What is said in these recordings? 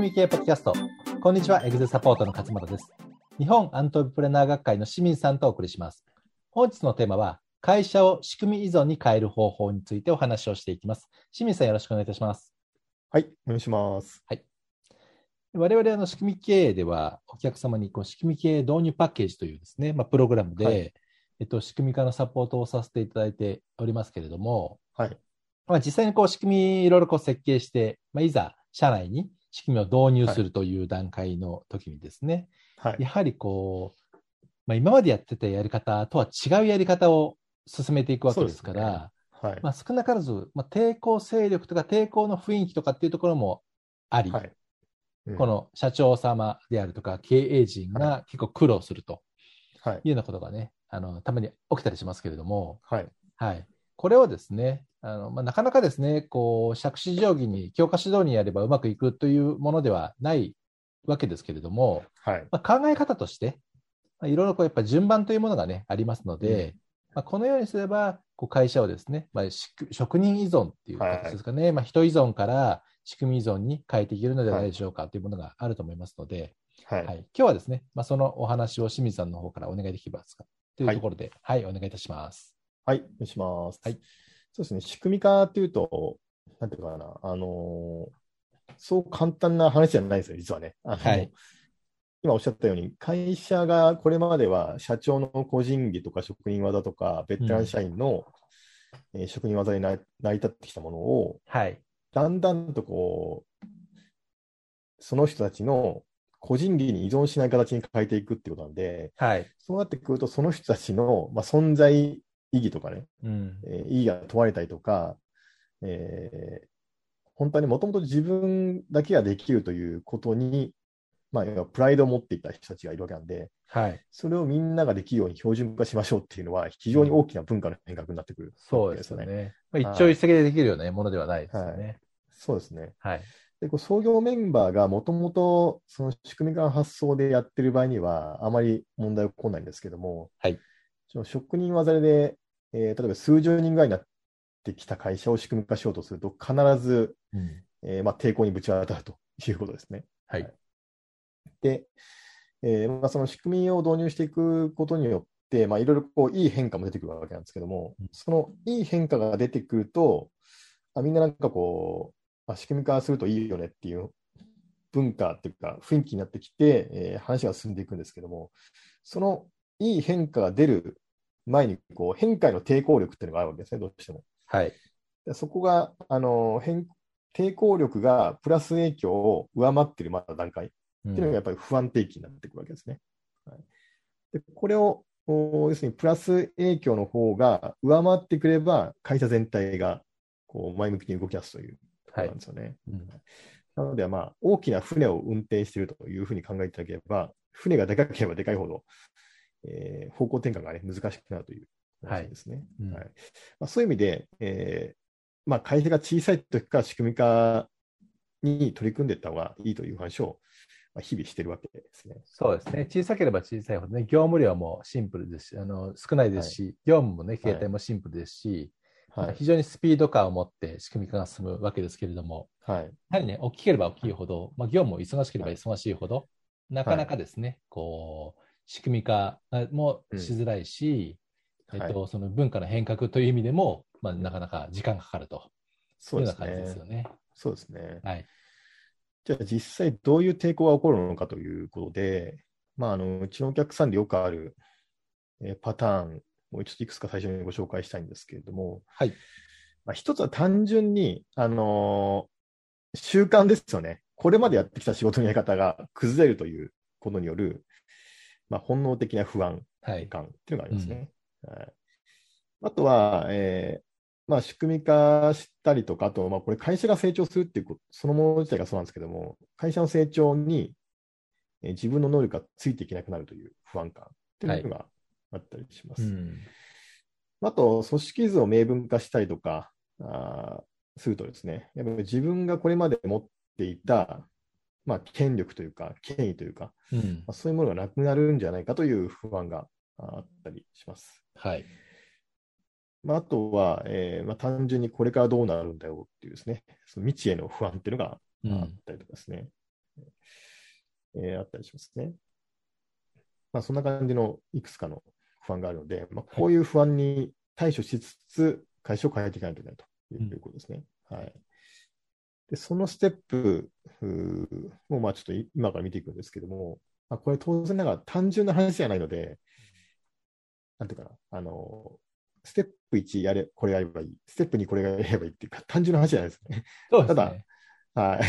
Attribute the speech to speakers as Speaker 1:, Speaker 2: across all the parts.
Speaker 1: 組み系ポッドキャスト。こんにちは、エグゼサポートの勝又です。日本アントレプレナー学会の清水さんとお送りします。本日のテーマは、会社を仕組み依存に変える方法についてお話をしていきます。清水さん、よろしくお願いいたします。
Speaker 2: はい、お願いします。
Speaker 1: はい。我々の仕組み経営では、お客様にこう仕組み経営導入パッケージというですね、まあ、プログラムで、はい、えっと、仕組み化のサポートをさせていただいておりますけれども、
Speaker 2: はい。
Speaker 1: まあ、実際にこう仕組みいろいろこう設計して、まあ、いざ社内に仕組みを導入するという段階の時にですね、はい、やはりこう、まあ、今までやってたやり方とは違うやり方を進めていくわけですから、ね、はい。まあ、少なからず、まあ、抵抗勢力とか抵抗の雰囲気とかっていうところもあり、はい。うん、この社長様であるとか経営陣が結構苦労するというようなことがね、あのたまに起きたりしますけれども、
Speaker 2: はい。
Speaker 1: はい、これをですね、あのまあ、なかなかですね、こう、杓子定規に教科指導にやればうまくいくというものではないわけですけれども、
Speaker 2: はい。
Speaker 1: まあ、考え方として、まあ、いろいろこうやっぱ順番というものがね、ありますので、うん、まあ、このようにすれば、こう会社をですね、まあ、職人依存っていう形ですかね、はい、まあ、人依存から仕組み依存に変えていけるのではないでしょうかというものがあると思いますので、はい、はい、今日はですね、まあ、そのお話を清水さんの方からお願いできますかというところで、はい、はい、お願いいたします。
Speaker 2: はい、お願いします。
Speaker 1: はい。
Speaker 2: そうですね、仕組み化っていうと、なんていうかな、あのー、そう簡単な話じゃないですよ、実はね。あのはい、今おっしゃったように、会社がこれまでは社長の個人技とか職人技とか、ベテラン社員の、うん、えー、職人技に成り立ってきたものを、
Speaker 1: はい、
Speaker 2: だんだんとこう、その人たちの個人技に依存しない形に変えていくっていうことなんで、
Speaker 1: はい、
Speaker 2: そうなってくると、その人たちの、まあ、存在意義とかね、
Speaker 1: うん。
Speaker 2: えー、意義が問われたりとか、えー、本当にもともと自分だけができるということに、まあ、プライドを持っていた人たちがいるわけなんで、
Speaker 1: はい、
Speaker 2: それをみんなができるように標準化しましょうっていうのは、非常に大きな文化の変革になってくる、ね、
Speaker 1: そうですね。まあ、一朝一夕でできるようなものではないですよね。はい、
Speaker 2: そうですね。
Speaker 1: はい、
Speaker 2: でこう創業メンバーがもともとその仕組み化の発想でやってる場合には、あまり問題起こらないんですけども、
Speaker 1: はい、
Speaker 2: 職人技でえー、例えば数十人ぐらいになってきた会社を仕組み化しようとすると、必ず、うん、えー、まあ、抵抗にぶち当たるということですね。
Speaker 1: はい。
Speaker 2: で、えーまあ、その仕組みを導入していくことによって、まあ、いろいろこういい変化も出てくるわけなんですけども、うん、そのいい変化が出てくると、あみんななんかこう、あ、仕組み化するといいよねっていう文化っていうか、雰囲気になってきて、えー、話が進んでいくんですけども、そのいい変化が出る前にこう変化への抵抗力っていうのがあるわけですね、どうしても。
Speaker 1: はい、
Speaker 2: そこがあの変抵抗力がプラス影響を上回っているまだ段階っていうのがやっぱり不安定期になっていくわけですね。はい、でこれを要するにプラス影響の方が上回ってくれば、会社全体がこう前向きに動き出すというところなんですよね。はいうん、なので、まあ、大きな船を運転しているというふうに考えていただければ、船がでかければでかいほど、えー、方向転換が、ね、難しくなるという話ですね。はい。はい。まあ、そういう意味で、えーまあ、会社が小さい時から仕組み化に取り組んでいった方がいいという話を、まあ、日々しているわけですね。
Speaker 1: そうですね。小さければ小さいほどね、業務量もシンプルですし、あの少ないですし、はい、業務もね、形態もシンプルですし、はい、非常にスピード感を持って仕組み化が進むわけですけれども、
Speaker 2: はい、
Speaker 1: やはりね、大きければ大きいほど、まあ、業務も忙しければ忙しいほど、なかなかですね、こう、仕組み化もしづらいし、うん、えっと、はい、その文化の変革という意味でも、まあ、なかなか時間がかかるというような感じですよね。
Speaker 2: そうですね。
Speaker 1: はい。
Speaker 2: じゃあ実際どういう抵抗が起こるのかということで、まあ、あのうちのお客さんでよくある、えー、パターンをちょっといくつか最初にご紹介したいんですけれども、
Speaker 1: はい
Speaker 2: まあ、一つは単純に、あのー、習慣ですよね。これまでやってきた仕事のやり方が崩れるということによる、まあ、本能的な不安感っていうのがありますね。はい、うん、あとは、えーまあ、仕組み化したりとか、あと、まあ、これ会社が成長するっていうこと、そのもの自体がそうなんですけども、会社の成長に、えー、自分の能力がついていけなくなるという不安感っていうのがあったりします。はいうん、あと、組織図を明文化したりとかあするとですね、やっぱり自分がこれまで持っていたまあ、権力というか、権威というか、うん、まあ、そういうものがなくなるんじゃないかという不安があったりします。
Speaker 1: はい
Speaker 2: まあ、あとは、えーまあ、単純にこれからどうなるんだよっていうですね、その未知への不安っていうのがあったりとかですね。えー、あったりしますね。まあ、そんな感じのいくつかの不安があるので、まあ、こういう不安に対処しつつ、会社を変えていかないといけないということですね。うん、はい。で、そのステップを、まあ、ちょっと今から見ていくんですけども、まあ、これ当然ながら単純な話じゃないので、なんていうかな、あの、ステップ1やれ、これやればいい。ステップ2これやればいいっていうか、単純な話じゃないですね。
Speaker 1: そうですね
Speaker 2: ただ、はい。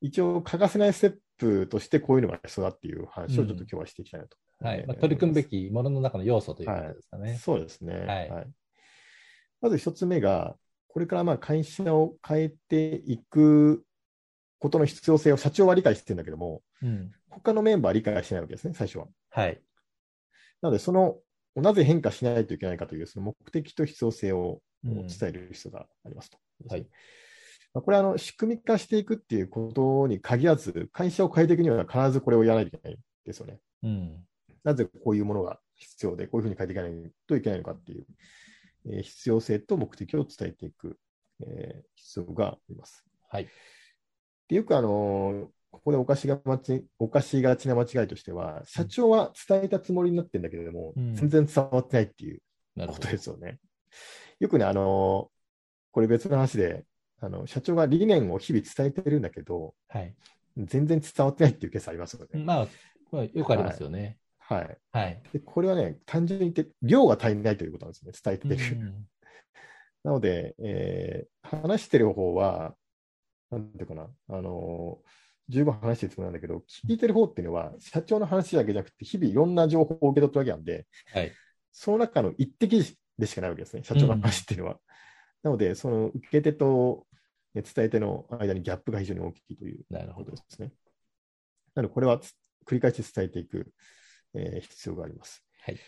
Speaker 2: 一応欠かせないステップとしてこういうのが必要だっていう話をちょっと今日はしていきたいなと、
Speaker 1: うん、はい。まあ、取り組むべきものの中の要素ということですかね。
Speaker 2: はい、そうですね。はい、はい。まず一つ目が、これからまあ会社を変えていくことの必要性を社長は理解してるんだけども、うん、他のメンバーは理解してないわけですね、最初は。
Speaker 1: はい。
Speaker 2: なので、その、なぜ変化しないといけないかという、その目的と必要性を伝える必要がありますと。うん、はい。まあ、これはあの仕組み化していくっていうことに限らず、会社を変えていくには必ずこれをやらないといけないですよね。うん、なぜこういうものが必要で、こういうふうに変えていかないといけないのかっていう、えー、必要性と目的を伝えていく、えー、必要があります。
Speaker 1: はい。
Speaker 2: でよくあのここで犯しがち犯しがちな間違いとしては、社長は伝えたつもりになってるんだけれども、うん、全然伝わってないっていうことですよね。よくね、あのこれ別の話で、あの社長が理念を日々伝えてるんだけど、
Speaker 1: はい、
Speaker 2: 全然伝わってないっていうケースありますよね。
Speaker 1: まあ、まあ、よくありますよね。
Speaker 2: はい。
Speaker 1: はい、
Speaker 2: でこれはね、単純に言って、量が足りないということなんですね、伝えてる。うん、なので、えー、話してる方は、なんていうかな、あの十分話してるつもりなんだけど、聞いてる方っていうのは、社長の話だけじゃなくて、日々いろんな情報を受け取ってるわけなんで、
Speaker 1: はい、
Speaker 2: その中の一滴でしかないわけですね、社長の話っていうのは。うん、なので、その受け手と伝え手の間にギャップが非常に大きいということですね。なので、これは繰り返し伝えていく、えー、必要があります。
Speaker 1: はい、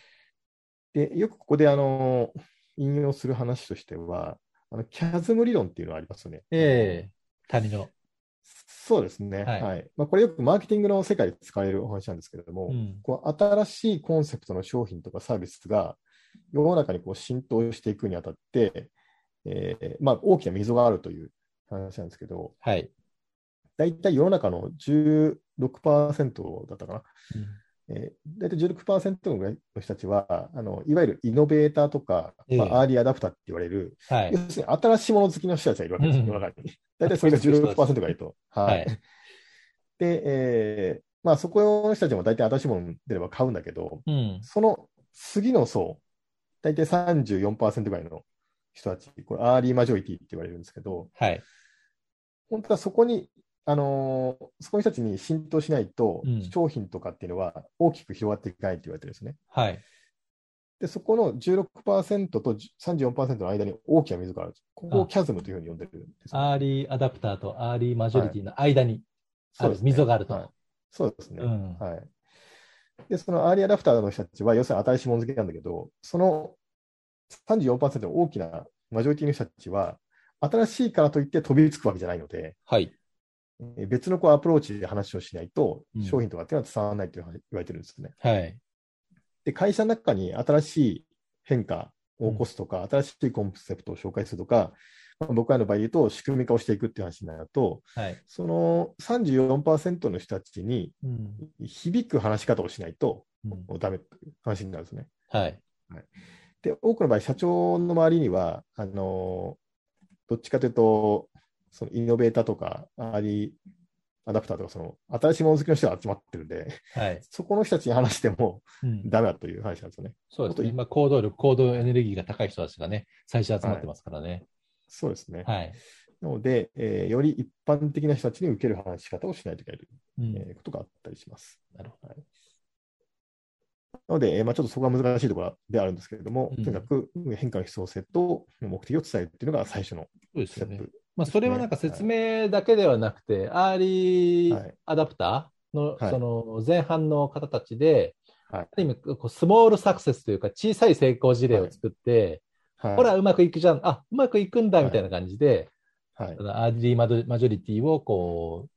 Speaker 2: でよくここであの引用する話としては、あのキャズム理論っていうのがありますよね。
Speaker 1: ええー、谷の。
Speaker 2: そうですね。はい。はい、まあ、これよくマーケティングの世界で使われるお話なんですけれども、うん、こう新しいコンセプトの商品とかサービスが世の中にこう浸透していくにあたって、えーまあ、大きな溝があるという話なんですけど、
Speaker 1: はい。
Speaker 2: 大体世の中の16%だったかな。うんえー、大体16%ぐらいの人たちはあの、いわゆるイノベーターとか、えー、まあ、アーリーアダプターって言われる、はい、要するに新しいもの好きの人たちがいるわけですよ、世の中に。大体それが16%ぐらいと。はい、で、えーまあ、そこの人たちも大体新しいもの出れば買うんだけど、うん、その次の層、大体34%ぐらいの人たち、これアーリーマジョリティって言われるんですけど、
Speaker 1: はい、
Speaker 2: 本当はそこにあのー、そこの人たちに浸透しないと、うん、商品とかっていうのは大きく広がっていかないって言われてるんですね。
Speaker 1: はい。
Speaker 2: で、そこの16%と34%の間に大きな溝がある。ここをキャズムというふうに呼んでるんです、
Speaker 1: ね、アーリーアダプターとアーリーマジョリティの間にある、はい、溝があると。
Speaker 2: はい、そうですね、うん、はい。で、そのアーリーアダプターの人たちは、要するに新しいもの好きなんだけど、その34%の大きなマジョリティの人たちは、新しいからといって飛びつくわけじゃないので、
Speaker 1: はい。
Speaker 2: 別のこうアプローチで話をしないと、商品とかっていうのは伝わらないという言われてるんですね。
Speaker 1: はい。
Speaker 2: で、会社の中に新しい変化を起こすとか、うん、新しいコンセプトを紹介するとか、まあ、僕らの場合言うと、仕組み化をしていくっていう話になると、
Speaker 1: はい、
Speaker 2: その34%の人たちに響く話し方をしないと、うん、ダメっていう話になるんですね。
Speaker 1: はい。
Speaker 2: はい、で、多くの場合、社長の周りには、あのどっちかというと、そのイノベーターとか、アーリーアダプターとか、その新しいもの好きの人が集まってるんで、
Speaker 1: はい、
Speaker 2: そこの人たちに話してもダメだという話なんですよね。
Speaker 1: そうですね。今、行動力、行動エネルギーが高い人たちがね、最初集まってますからね。はい、
Speaker 2: そうですね。
Speaker 1: はい。
Speaker 2: なので、えー、より一般的な人たちに受ける話し方をしないといけないという、うん、えー、ことがあったりします。
Speaker 1: なるほど。はい
Speaker 2: なので、えーまあ、ちょっとそこが難しいところであるんですけれども、うん、とにかく変化の必要性と目的を伝えるっていうのが最初のステップ
Speaker 1: まあ、それはなんか説明だけではなくて、はい、アーリーアダプターの,、その前半の方たちで、はい、ある意味こうスモールサクセスというか小さい成功事例を作って、はい、ほら、うまくいくじゃん、あうまくいくんだみたいな感じで、はい、アーリーママジョリティをこ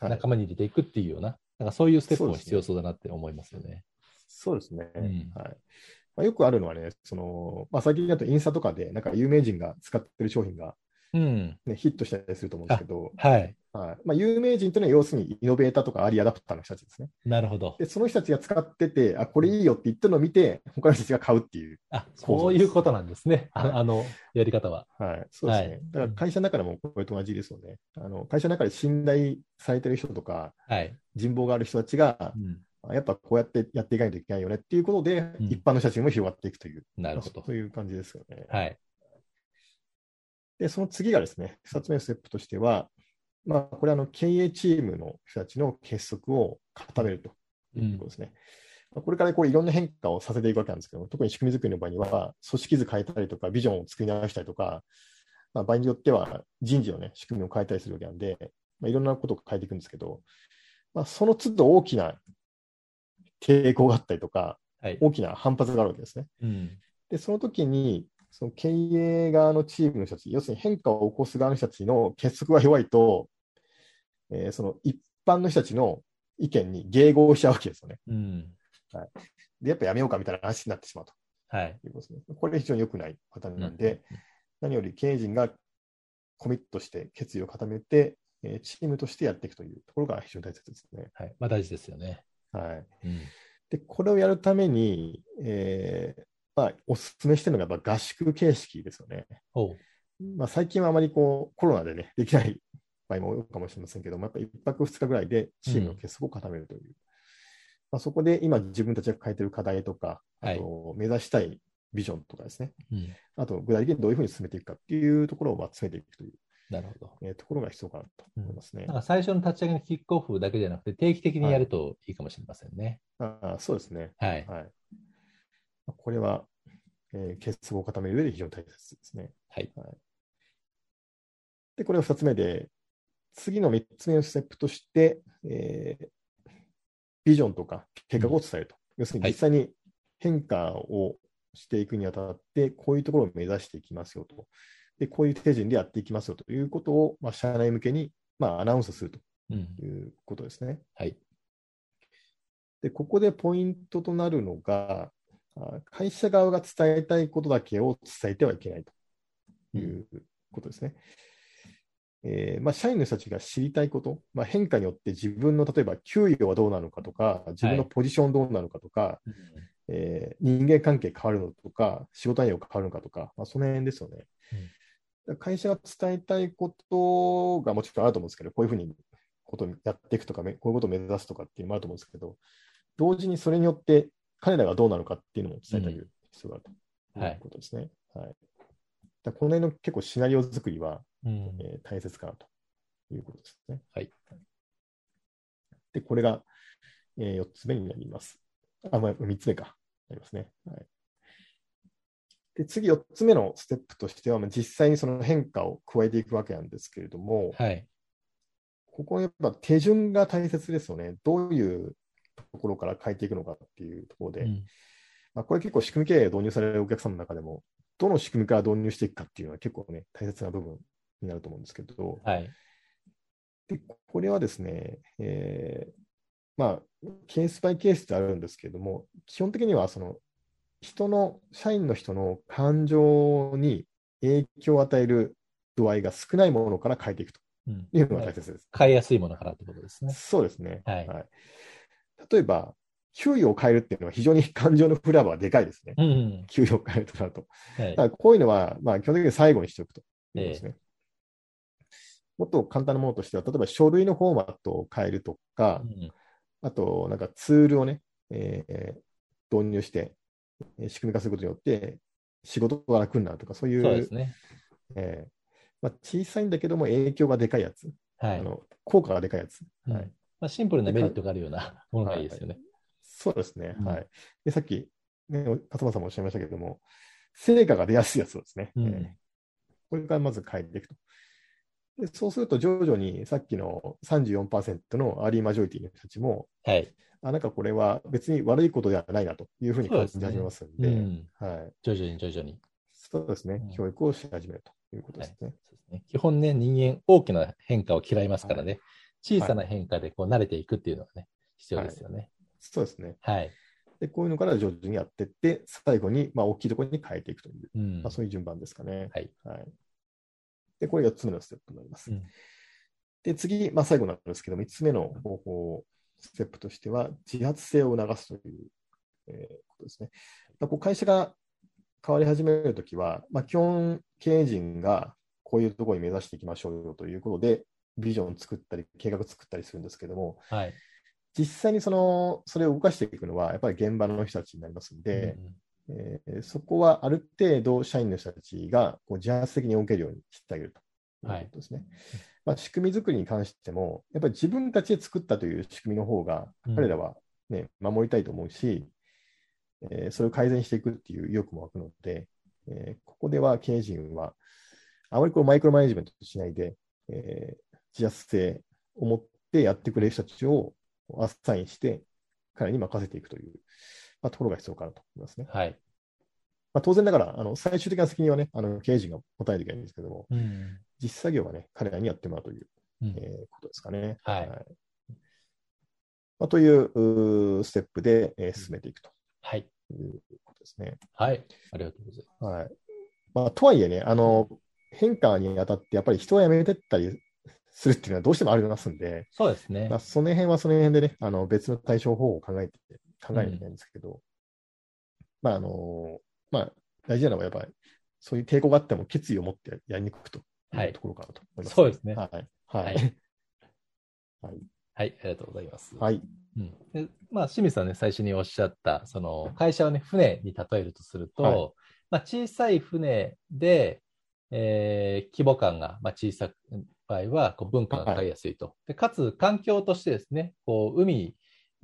Speaker 1: う仲間に入れていくっていうような、なんかそういうステップも必要そうだなって思いますよね。
Speaker 2: そうですね。うん、はい。まあ、よくあるのはね、そのまあ、最近だとインスタとかで、なんか有名人が使ってる商品がね、ヒットしたりすると思うんですけど、
Speaker 1: はい。
Speaker 2: はいまあ、有名人というのは要するにイノベーターとかアーリーアダプターの人たちですね。
Speaker 1: なるほど。
Speaker 2: で、その人たちが使ってて、あ、これいいよって言ったのを見て、他の人たちが買うっていう。
Speaker 1: あ、そういうことなんですね。ああの、やり方は。
Speaker 2: はい、そうですね。はい、だから会社の中でもこれと同じですよね。あの会社の中で信頼されてる人とか、はい、人望がある人たちが、うん、やっぱこうやってやっていかないといけないよねっていうことで、うん、一般の人たちにも広がっていくという。
Speaker 1: なるほど。
Speaker 2: そういう感じですよね。
Speaker 1: はい。
Speaker 2: で、その次がですね、2つ目のステップとしては、まあ、これはあの経営チームの人たちの結束を固めるということですね。うん、これからこういろんな変化をさせていくわけなんですけど、特に仕組み作りの場合には、組織図変えたりとか、ビジョンを作り直したりとか、まあ、場合によっては人事の、ね、仕組みを変えたりするわけなんで、まあ、いろんなことを変えていくんですけど、まあ、その都度大きな抵抗があったりとか、はい、大きな反発があるわけですね。うん、で、その時に、その経営側のチームの人たち、要するに変化を起こす側の人たちの結束が弱いと、えー、その一般の人たちの意見に迎合しちゃうわけですよね。うんはい、で、やっぱやめようかみたいな話になってしまうと。
Speaker 1: はい。
Speaker 2: いうことですね。これ非常に良くないパターンなんで、うん、何より経営陣がコミットして決意を固めて、えー、チームとしてやっていくというところが非常に大切ですね。
Speaker 1: はい。まあ大事ですよね。
Speaker 2: はい。うん、で、これをやるために、えー、まあ、お勧めしてるのがやっぱ合宿形式ですよね。まあ、最近はあまりこうコロナでね、できない場合も多いかもしれませんけども、やっぱ1泊2日ぐらいでチームの結束を固めるという。うん、まあ、そこで今自分たちが抱えている課題とか、あと目指したいビジョンとかですね、はい、あと具体的にどういうふうに進めていくかっていうところをまあ詰めていくという。
Speaker 1: なるほど。
Speaker 2: えー、ところが必要かなと思いますね。
Speaker 1: うん、最初の立ち上げのキックオフだけじゃなくて、定期的にやるといいかもしれませんね。
Speaker 2: はい、あそうですね。
Speaker 1: はい。はい、
Speaker 2: これは、えー、結束を固める上で非常に大切ですね。
Speaker 1: はい。はい、
Speaker 2: で、これを2つ目で、次の3つ目のステップとして、えー、ビジョンとか計画を伝えると。うん、要するに実際に変化をしていくにあたって、こういうところを目指していきますよと。で、こういう手順でやっていきますよということを、まあ、社内向けに、まあ、アナウンスするということですね。うん、
Speaker 1: はい。
Speaker 2: で、ここでポイントとなるのが、会社側が伝えたいことだけを伝えてはいけないということですね。えーまあ、社員の人たちが知りたいこと、まあ、変化によって自分の例えば給与はどうなのかとか、自分のポジションどうなのかとか、はい、えー、人間関係変わるのとか、仕事内容変わるのかとか、まあ、その辺ですよね。うん、会社が伝えたいことがもちろんあると思うんですけど、こういうふうにことやっていくとか、こういうことを目指すとかっていうのもあると思うんですけど、同時にそれによって彼らがどうなのかっていうのも伝えてあげる必要があるということですね。うん、はい、だこの辺の結構シナリオ作りは、うん、えー、大切かなということですね。
Speaker 1: はい。
Speaker 2: で、これが、えー、4つ目になります。あ、まあ、3つ目か。なりますね。はい。で、次4つ目のステップとしては、まあ、実際にその変化を加えていくわけなんですけれども、
Speaker 1: はい。
Speaker 2: ここやっぱ手順が大切ですよね。どういうところから変えていくのかっていうところで、うん、まあ、これ結構仕組み経営導入されるお客様の中でも、どの仕組みから導入していくかっていうのは結構ね、大切な部分になると思うんですけど、
Speaker 1: はい、
Speaker 2: でこれはですね、えー、まあ、ケースバイケースってあるんですけれども、基本的にはその人の、社員の人の感情に影響を与える度合いが少ないものから変えていくというのが大切です。
Speaker 1: 変えやすいものからってことですね。
Speaker 2: そうですね。
Speaker 1: はい、はい
Speaker 2: 例えば、給与を変えるっていうのは非常に感情の振れ幅はでかいですね。
Speaker 1: うんうん、
Speaker 2: 給与を変えるとなると。はい、だからこういうのは、まあ、基本的に最後にしておくと。いうことですね。えー、もっと簡単なものとしては、例えば書類のフォーマットを変えるとか、うん、あと、なんかツールをね、えー、導入して、仕組み化することによって、仕事が楽になるとか、そういう、
Speaker 1: そうですね。
Speaker 2: えーまあ、小さいんだけども影響がでかいやつ、
Speaker 1: はい、
Speaker 2: あの効果がでかいやつ、
Speaker 1: はい、まあ、シンプルなメリットがあるようなものがいいですよね。はい、
Speaker 2: そうですね、うん、はい。で、さっき、ね、勝間さんもおっしゃいましたけれども、成果が出やすいやつですね。うん、えー、これからまず変えていくと。でそうすると、徐々にさっきの34%のアーリーマジョリティの人たちも、
Speaker 1: はい、
Speaker 2: あなんかこれは別に悪いことではないなというふうに感じ始めますので、でね。うん、はい、
Speaker 1: 徐々に徐々に。
Speaker 2: そうですね、教育をし始めるということですね。はい、そうですね。
Speaker 1: 基本ね、人間、大きな変化を嫌いますからね、小さな変化でこう慣れていくっていうのがね、必要ですよね。はい、
Speaker 2: そうですね。
Speaker 1: はい。
Speaker 2: で、こういうのから徐々にやっていって、最後に、まあ、大きいところに変えていくという、うん、まあ、そういう順番ですかね。
Speaker 1: はい。
Speaker 2: はい、で、これ4つ目のステップになります。うん、で、次、まあ、最後なんですけど、3つ目の方法、ステップとしては、自発性を促すという、えー、ことですね。まあ、こう会社が変わり始めるときは、まあ、基本、経営陣がこういうところに目指していきましょうよということで、ビジョンを作ったり、計画作ったりするんですけども、
Speaker 1: はい、
Speaker 2: 実際にそのそれを動かしていくのは、やっぱり現場の人たちになりますので、うん、えー、そこはある程度、社員の人たちがこう自発的に動けるようにしてあげると。い。うことですね。はい、まあ、仕組み作りに関しても、やっぱり自分たちで作ったという仕組みの方が、彼らは、ね、うん、守りたいと思うし、えー、それを改善していくっていう意欲も湧くので、えー、ここでは経営陣は、あまりこうマイクロマネジメントしないで、えー、自発性を持ってやってくれる人たちをアッサインして、彼に任せていくという、まあ、ところが必要かなと思いますね。
Speaker 1: はい。
Speaker 2: まあ、当然ながら、あの最終的な責任はね、あの経営陣が持たないといけないんですけども、うん、実作業はね、彼らにやってもらうという、うん、えー、ことですかね。
Speaker 1: はい。はい、
Speaker 2: まあ、というステップで、えー、進めていくと。
Speaker 1: はい。
Speaker 2: いうことですね。
Speaker 1: はい。ありがとうござい
Speaker 2: ます。はい。まあ、とはいえね、あの、変化にあたって、やっぱり人を辞めてったりするっていうのはどうしてもありますんで、
Speaker 1: そうですね。
Speaker 2: まあ、その辺はその辺でね、あの別の対処法を考えて、考えなきゃいけないんですけど、うん、まあ、あの、まあ、大事なのはやっぱり、そういう抵抗があっても決意を持ってやりにくくというところかなと思います、ね、
Speaker 1: そうですね。
Speaker 2: はい。はい。はい。
Speaker 1: はい、はい、ありがとうございます。
Speaker 2: はい。
Speaker 1: うん、でまあ、清水さんね、最初におっしゃった、その会社をね、船に例えるとすると、はい、まあ、小さい船で、えー、規模感がまあ小さく場合はこう文化が買い。やすいと、はい、で。かつ環境としてですね、こう海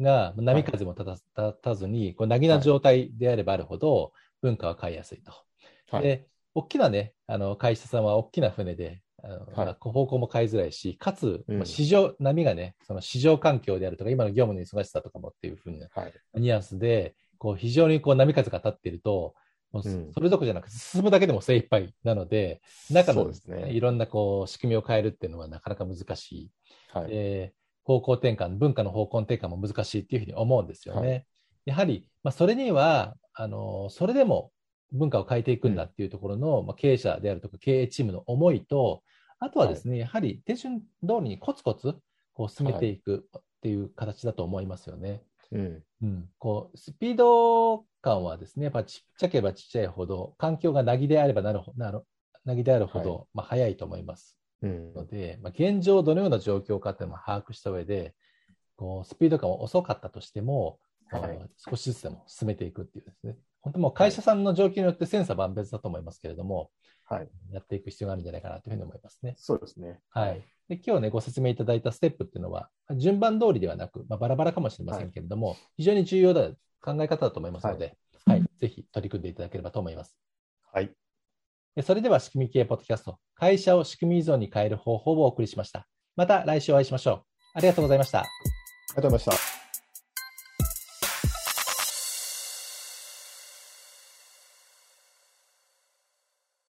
Speaker 1: が波風も立たたずに、こうなぎな状態であればあるほど文化は買いやすいと。はい、で、大きなね、あの会社さんは大きな船で、あのはい、方向も買いづらいし、かつ、うん、市場、波がね、その市場環境であるとか、今の業務の忙しさとかもっていうふうなニュアンスで、こう非常にこう波風が立っていると、もうそれどころじゃなくて、進むだけでも精一杯なので、中の、ね、いろんなこう仕組みを変えるっていうのはなかなか難しい。はい、え方向転換、文化の方向転換も難しいっていうふうに思うんですよね。はい、やはり、まあ、それには、あの、それでも文化を変えていくんだっていうところの、うん、まあ、経営者であるとか経営チームの思いと、あとはですね、はい、やはり手順通りにコツコツこう進めていくっていう形だと思いますよね。
Speaker 2: うん、
Speaker 1: うん、こうスピード感はですね、やっぱちっちゃければちっちゃいほど、環境がなぎであればなるほど、なぎであるほど、はい、まあ、早いと思います。
Speaker 2: うん、
Speaker 1: ので、まあ、現状どのような状況かっていうのを把握した上で、こうスピード感は遅かったとしても、はい、少しずつでも進めていくっていうですね、本当もう会社さんの状況によって千差万別だと思いますけれども、
Speaker 2: はい、
Speaker 1: やっていく必要があるんじゃないかなというふうに思いますね。
Speaker 2: そうですね。
Speaker 1: はい。で今日ね、ご説明いただいたステップっていうのは、順番通りではなく、まあ、バラバラかもしれませんけれども、はい、非常に重要な考え方だと思いますので、はい、はい、ぜひ取り組んでいただければと思います。
Speaker 2: はい。
Speaker 1: それでは、仕組み系ポッドキャスト、会社を仕組み依存に変える方法をお送りしました。また来週お会いしましょう。ありがとうございました。あ
Speaker 2: りがとうございました。